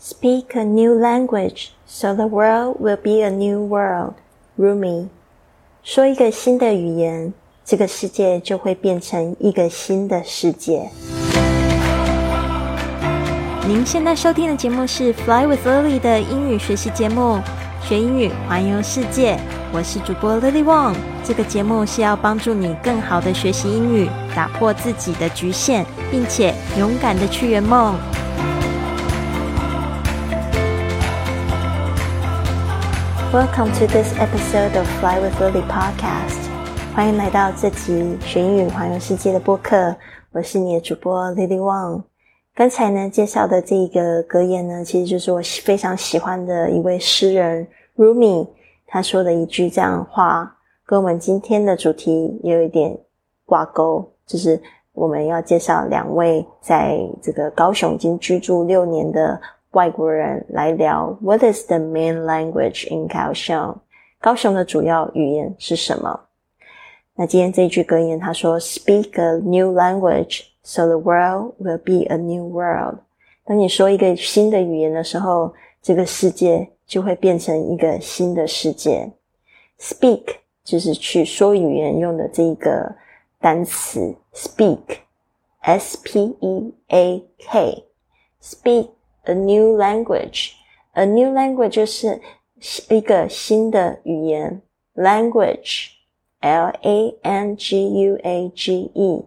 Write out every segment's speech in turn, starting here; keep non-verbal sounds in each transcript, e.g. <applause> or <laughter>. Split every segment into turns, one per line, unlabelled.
Speak a new language, so the world will be a new world. Rumi，说一个新的语言，这个世界就会变成一个新的世界。您现在收听的节目是《Fly with Lily》的英语学习节目，学英语环游世界。我是主播 Lily Wong。这个节目是要帮助你更好的学习英语，打破自己的局限，并且勇敢的去圆梦。Welcome to this episode of Fly with Lily podcast。欢迎来到这集学英语环游世界的播客。我是你的主播 Lily Wang。刚才呢介绍的这一个格言呢，其实就是我非常喜欢的一位诗人 Rumi 他说的一句这样的话，跟我们今天的主题也有一点挂钩，就是我们要介绍两位在这个高雄已经居住六年的。外国人来聊，What is the main language in Kaohsiung？高雄的主要语言是什么？那今天这一句格言，他说：Speak a new language, so the world will be a new world。当你说一个新的语言的时候，这个世界就会变成一个新的世界。Speak 就是去说语言用的这一个单词，speak，s p e a k，speak。 A new language, a new language 就是一个新的语言。Language, L A N G U A G E.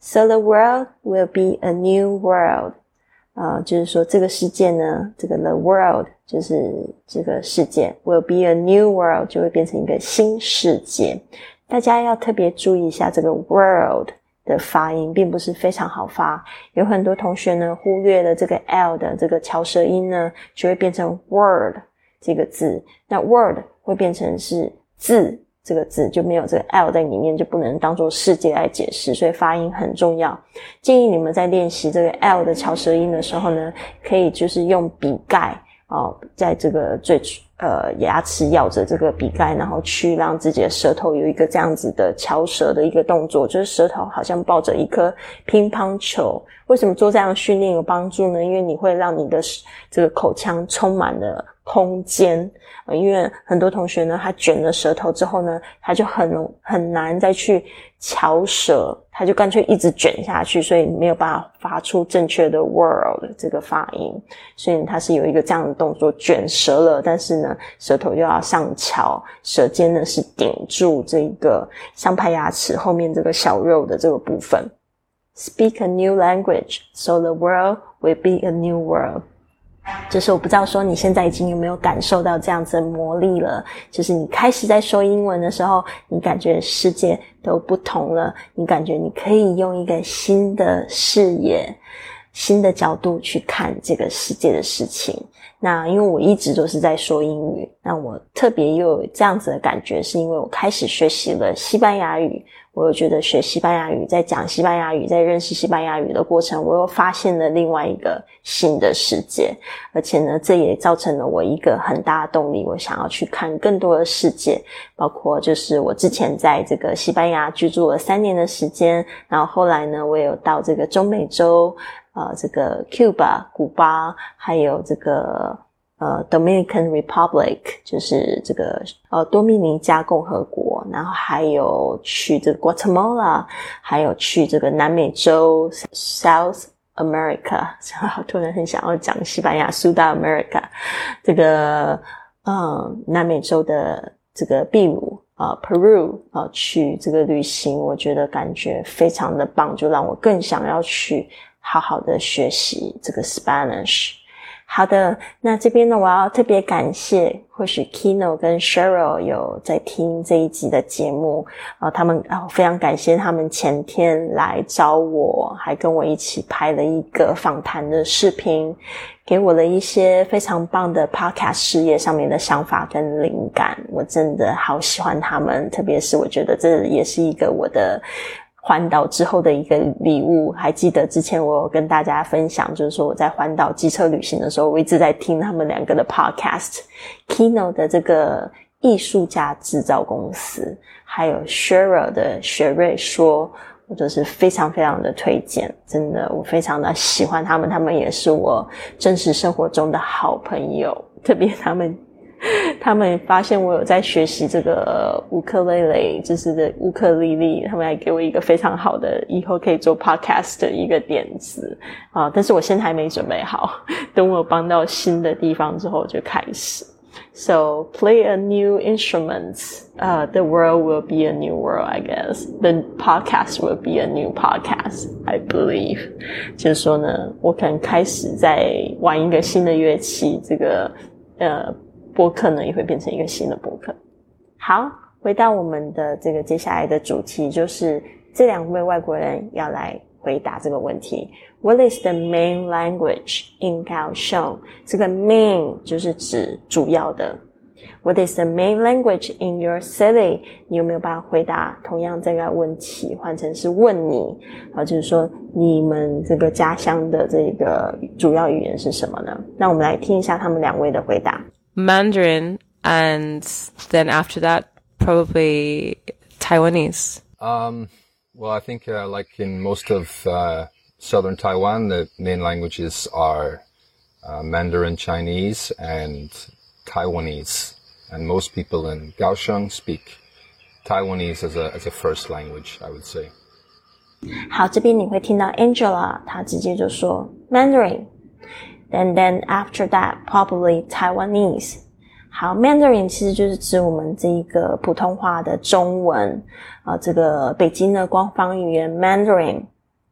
So the world will be a new world. 啊，就是说这个世界呢，这个 the world 就是这个世界 will be a new world 就会变成一个新世界。大家要特别注意一下这个 world。 的发音并不是非常好发，有很多同学呢忽略了这个 l 的这个翘舌音呢，就会变成 word 这个字。那 word 会变成是字这个字，就没有这个 l 在里面，就不能当做世界来解释。所以发音很重要。建议你们在练习这个 l 的翘舌音的时候呢，可以就是用笔盖哦，在这个最。呃，牙齿咬着这个笔盖，然后去让自己的舌头有一个这样子的翘舌的一个动作，就是舌头好像抱着一颗乒乓球。为什么做这样的训练有帮助呢？因为你会让你的这个口腔充满了空间。因为很多同学呢，他卷了舌头之后呢，他就很很难再去翘舌，他就干脆一直卷下去，所以没有办法发出正确的 world 这个发音。所以他是有一个这样的动作，卷舌了，但是呢，舌头又要上翘，舌尖呢是顶住这个上排牙齿后面这个小肉的这个部分。Speak a new language, so the world will be a new world. 就是我不知道说你现在已经有没有感受到这样子的魔力了。就是你开始在说英文的时候，你感觉世界都不同了，你感觉你可以用一个新的视野、新的角度去看这个世界的事情。那因为我一直都是在说英语，那我特别又有这样子的感觉，是因为我开始学习了西班牙语。我又觉得学西班牙语，在讲西班牙语，在认识西班牙语的过程，我又发现了另外一个新的世界，而且呢，这也造成了我一个很大的动力，我想要去看更多的世界，包括就是我之前在这个西班牙居住了三年的时间，然后后来呢，我有到这个中美洲，呃，这个 Cuba 古巴，还有这个。呃，Dominican Republic 就是这个呃多米尼加共和国，然后还有去这个 Guatemala，还有去这个南美洲 South America，<laughs> 突然很想要讲西班牙 Sud America，这个嗯南美洲的这个秘鲁啊 Peru 啊去这个旅行，我觉得感觉非常的棒，就让我更想要去好好的学习这个 Spanish。好的，那这边呢，我要特别感谢，或许 Kino 跟 Cheryl 有在听这一集的节目啊，他们啊非常感谢他们前天来找我，还跟我一起拍了一个访谈的视频，给我了一些非常棒的 Podcast 事业上面的想法跟灵感，我真的好喜欢他们，特别是我觉得这也是一个我的。环岛之后的一个礼物，还记得之前我有跟大家分享，就是说我在环岛机车旅行的时候，我一直在听他们两个的 podcast，Kino 的这个艺术家制造公司，还有 Shera 的雪瑞说，我就是非常非常的推荐，真的，我非常的喜欢他们，他们也是我真实生活中的好朋友，特别他们。他们发现我有在学习这个乌克丽丽，就是的乌克丽丽，他们还给我一个非常好的以后可以做 podcast 的一个点子啊！但是我现在还没准备好，等我搬到新的地方之后就开始。So play a new instrument, uh, the world will be a new world, I guess. The podcast will be a new podcast, I believe. 就是说呢，我可能开始在玩一个新的乐器，这个呃。播客呢也会变成一个新的播客。好，回到我们的这个接下来的主题，就是这两位外国人要来回答这个问题：What is the main language in Kaohsiung？这个 main 就是指主要的。What is the main language in your city？你有没有办法回答同样这个问题？换成是问你啊，就是说你们这个家乡的这个主要语言是什么呢？那我们来听一下他们两位的回答。
Mandarin, and then after that, probably Taiwanese.
Um, well, I think uh, like in most of uh, southern Taiwan, the main languages are uh, Mandarin Chinese and Taiwanese, and most people in Kaohsiung speak Taiwanese as a as a first language, I would say.
好，这边你会听到 Angela，她直接就说 Mandarin。 And then after that probably Taiwanese。好，Mandarin 其实就是指我们这一个普通话的中文啊，这个北京的官方语言 Mandarin。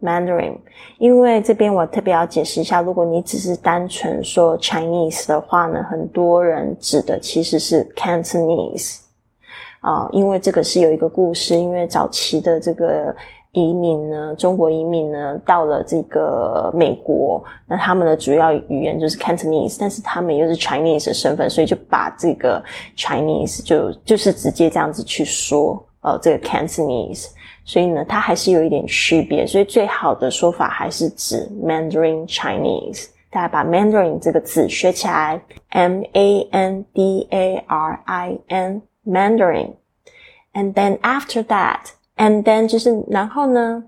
Mandarin，因为这边我特别要解释一下，如果你只是单纯说 Chinese 的话呢，很多人指的其实是 Cantonese 啊，因为这个是有一个故事，因为早期的这个。移民呢？中国移民呢？到了这个美国，那他们的主要语言就是 Cantonese，但是他们又是 Chinese 的身份，所以就把这个 Chinese 就就是直接这样子去说，呃，这个 Cantonese，所以呢，它还是有一点区别，所以最好的说法还是指 Mandarin Chinese。大家把 Mandarin 这个字学起来，M A N D A R I N，Mandarin，and then after that。And then 就是然后呢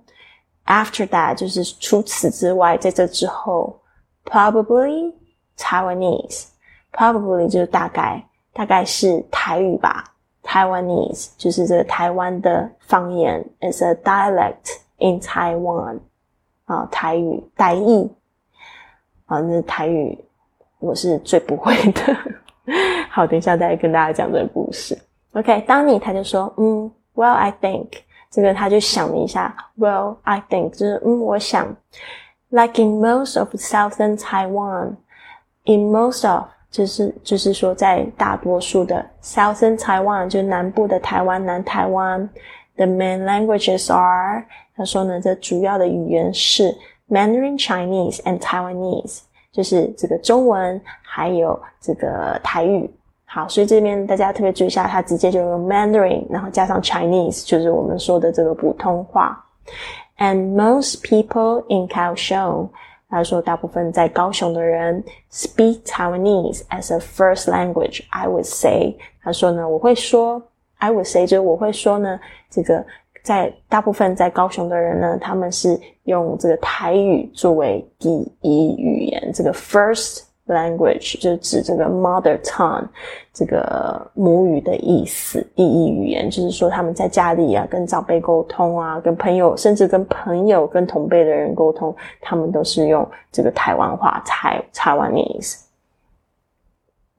？After that 就是除此之外，在这之后，probably Taiwanese，probably 就是大概大概是台语吧。Taiwanese 就是这个台湾的方言，is a dialect in Taiwan 啊，台语台译啊，那台语我是最不会的。好，等一下再跟大家讲这个故事。OK，当你他就说，嗯，Well I think。这个他就想了一下，Well, I think 就是嗯，我想，like in most of southern Taiwan, in most of 就是就是说在大多数的 southern Taiwan 就南部的台湾南台湾，the main languages are 他说呢，这主要的语言是 Mandarin Chinese and Taiwanese，就是这个中文还有这个台语。好，所以这边大家特别注意一下，它直接就用 Mandarin，然后加上 Chinese，就是我们说的这个普通话。And most people in Kaohsiung，他说大部分在高雄的人 speak Taiwanese as a first language。I would say，他说呢，我会说，I would say 就是我会说呢，这个在大部分在高雄的人呢，他们是用这个台语作为第一语言，这个 first。Language 就是指这个 mother tongue，这个母语的意思，第一语言，就是说他们在家里啊，跟长辈沟通啊，跟朋友，甚至跟朋友、跟同辈的人沟通，他们都是用这个台湾话，台台湾的意思。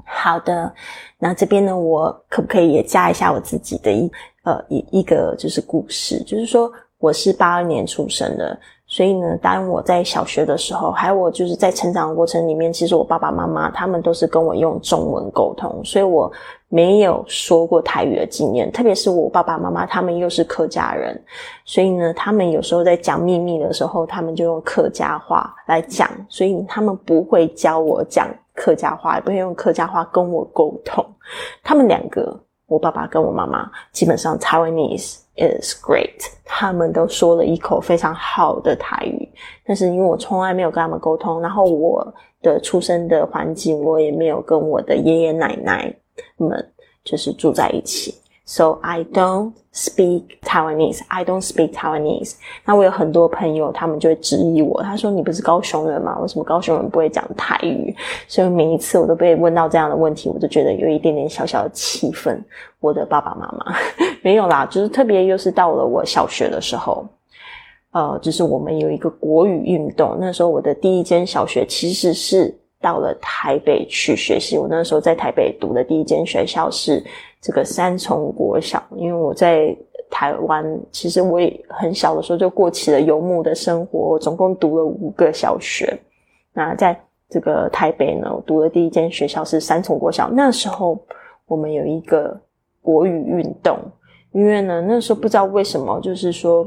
好的，那这边呢，我可不可以也加一下我自己的一呃一一个就是故事，就是说我是八二年出生的。所以呢，当我在小学的时候，还有我就是在成长的过程里面，其实我爸爸妈妈他们都是跟我用中文沟通，所以我没有说过台语的经验。特别是我爸爸妈妈他们又是客家人，所以呢，他们有时候在讲秘密的时候，他们就用客家话来讲，所以他们不会教我讲客家话，也不会用客家话跟我沟通。他们两个，我爸爸跟我妈妈，基本上 Taiwanese。is great，他们都说了一口非常好的台语，但是因为我从来没有跟他们沟通，然后我的出生的环境，我也没有跟我的爷爷奶奶们就是住在一起，So I don't speak Taiwanese. I don't speak Taiwanese. 那我有很多朋友，他们就会质疑我，他说：“你不是高雄人吗？为什么高雄人不会讲台语？”所以每一次我都被问到这样的问题，我就觉得有一点点小小的气愤。我的爸爸妈妈 <laughs> 没有啦，就是特别又是到了我小学的时候，呃，就是我们有一个国语运动。那时候我的第一间小学其实是到了台北去学习。我那时候在台北读的第一间学校是。这个三重国小，因为我在台湾，其实我也很小的时候就过起了游牧的生活。我总共读了五个小学。那在这个台北呢，我读的第一间学校是三重国小。那时候我们有一个国语运动，因为呢，那时候不知道为什么，就是说。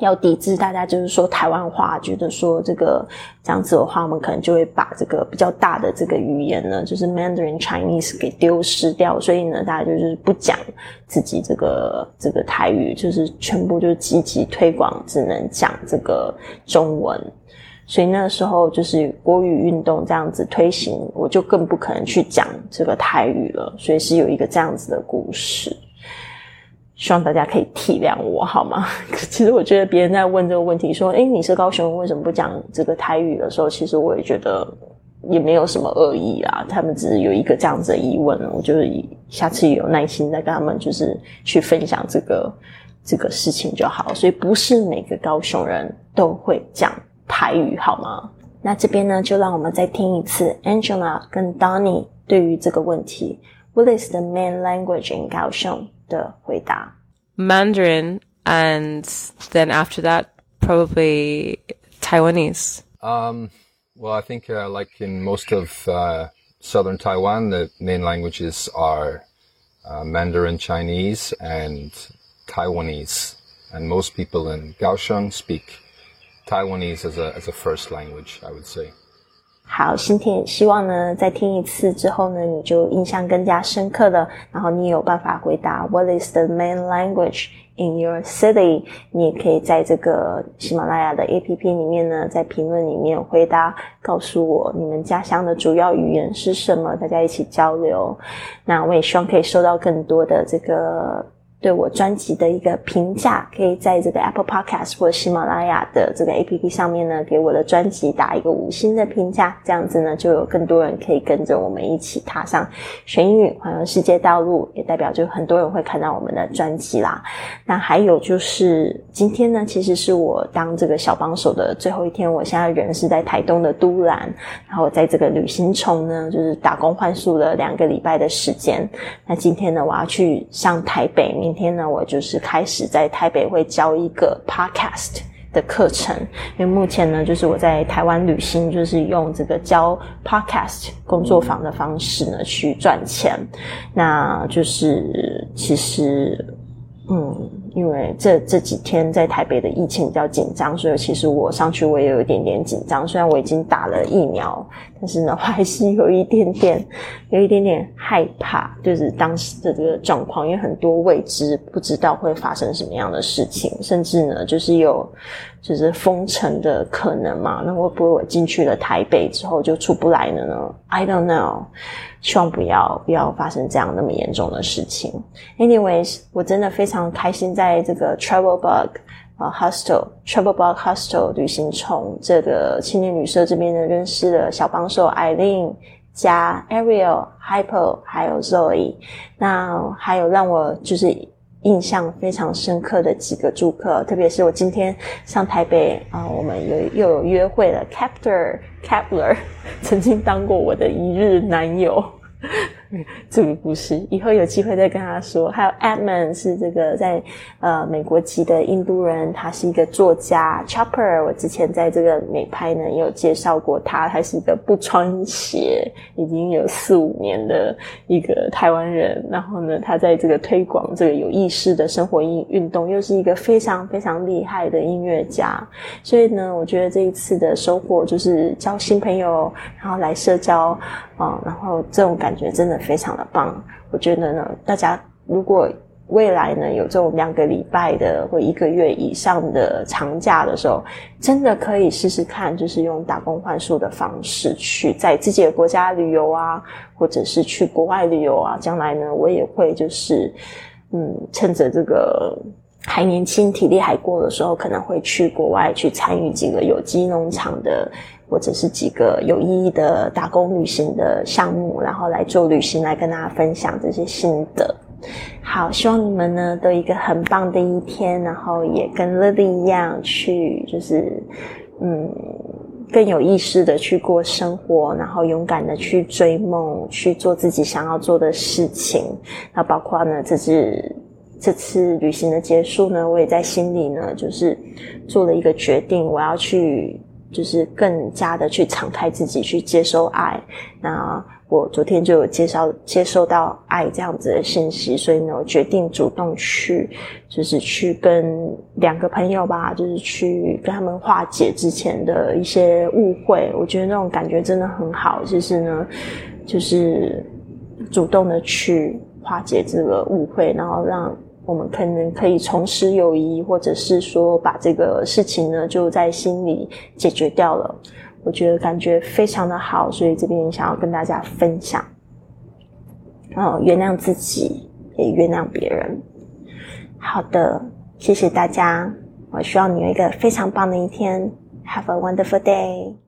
要抵制大家就是说台湾话，觉得说这个这样子的话，我们可能就会把这个比较大的这个语言呢，就是 Mandarin Chinese 给丢失掉，所以呢，大家就是不讲自己这个这个台语，就是全部就积极推广，只能讲这个中文。所以那时候就是国语运动这样子推行，我就更不可能去讲这个台语了。所以是有一个这样子的故事。希望大家可以体谅我，好吗？<laughs> 其实我觉得别人在问这个问题，说：“诶，你是高雄人，为什么不讲这个台语？”的时候，其实我也觉得也没有什么恶意啊。他们只是有一个这样子的疑问，我就是下次有耐心再跟他们，就是去分享这个这个事情就好。所以不是每个高雄人都会讲台语，好吗？那这边呢，就让我们再听一次 Angela 跟 Donny 对于这个问题：“What is the main language in 高雄？”的回答。
Mandarin, and then after that, probably Taiwanese.
Um, well, I think uh, like in most of uh, southern Taiwan, the main languages are uh, Mandarin Chinese and Taiwanese, and most people in Kaohsiung speak Taiwanese as a as a first language. I would say.
好，新田，希望呢，在听一次之后呢，你就印象更加深刻了。然后你有办法回答 What is the main language in your city？你也可以在这个喜马拉雅的 APP 里面呢，在评论里面回答，告诉我你们家乡的主要语言是什么，大家一起交流。那我也希望可以收到更多的这个。对我专辑的一个评价，可以在这个 Apple Podcast 或喜马拉雅的这个 APP 上面呢，给我的专辑打一个五星的评价，这样子呢，就有更多人可以跟着我们一起踏上学英语环游世界道路，也代表就很多人会看到我们的专辑啦。那还有就是今天呢，其实是我当这个小帮手的最后一天，我现在人是在台东的都兰，然后在这个旅行虫呢，就是打工换宿了两个礼拜的时间。那今天呢，我要去上台北。明天呢，我就是开始在台北会教一个 podcast 的课程，因为目前呢，就是我在台湾旅行，就是用这个教 podcast 工作坊的方式呢去赚钱。那就是其实，嗯。因为这这几天在台北的疫情比较紧张，所以其实我上去我也有一点点紧张。虽然我已经打了疫苗，但是呢，我还是有一点点，有一点点害怕，就是当时的这个状况，因为很多未知，不知道会发生什么样的事情，甚至呢，就是有就是封城的可能嘛。那会不会我进去了台北之后就出不来了呢？I don't know。希望不要不要发生这样那么严重的事情。Anyways，我真的非常开心，在这个 Travel Bug 啊 Hostel，Travel Bug Hostel 旅行虫这个青年旅社这边的，认识了小帮手 Eileen 加 Ariel、Hyper 还有 Zoe。那还有让我就是印象非常深刻的几个住客，特别是我今天上台北啊，我们有又有约会了，Captor Kepler 曾经当过我的一日男友。<laughs> 这个故事以后有机会再跟他说。还有 Edmund 是这个在呃美国籍的印度人，他是一个作家。Chopper 我之前在这个美拍呢也有介绍过他，他是一个不穿鞋已经有四五年的一个台湾人。然后呢，他在这个推广这个有意识的生活运运动，又是一个非常非常厉害的音乐家。所以呢，我觉得这一次的收获就是交新朋友，然后来社交啊，然后这种感觉真的。非常的棒，我觉得呢，大家如果未来呢有这种两个礼拜的或一个月以上的长假的时候，真的可以试试看，就是用打工换宿的方式去在自己的国家旅游啊，或者是去国外旅游啊。将来呢，我也会就是嗯，趁着这个还年轻、体力还过的时候，可能会去国外去参与几个有机农场的，或者是几个有意义的打工旅行的项目，然后来做旅行，来跟大家分享这些心得。好，希望你们呢都一个很棒的一天，然后也跟 Lily 一样去，就是嗯。更有意识的去过生活，然后勇敢的去追梦，去做自己想要做的事情。那包括呢，这次这次旅行的结束呢，我也在心里呢，就是做了一个决定，我要去，就是更加的去敞开自己，去接收爱。那。我昨天就有介绍接收到爱这样子的信息，所以呢，我决定主动去，就是去跟两个朋友吧，就是去跟他们化解之前的一些误会。我觉得那种感觉真的很好，就是呢，就是主动的去化解这个误会，然后让我们可能可以重拾友谊，或者是说把这个事情呢就在心里解决掉了。我觉得感觉非常的好，所以这边想要跟大家分享。哦，原谅自己，也原谅别人。好的，谢谢大家。我希望你有一个非常棒的一天。Have a wonderful day.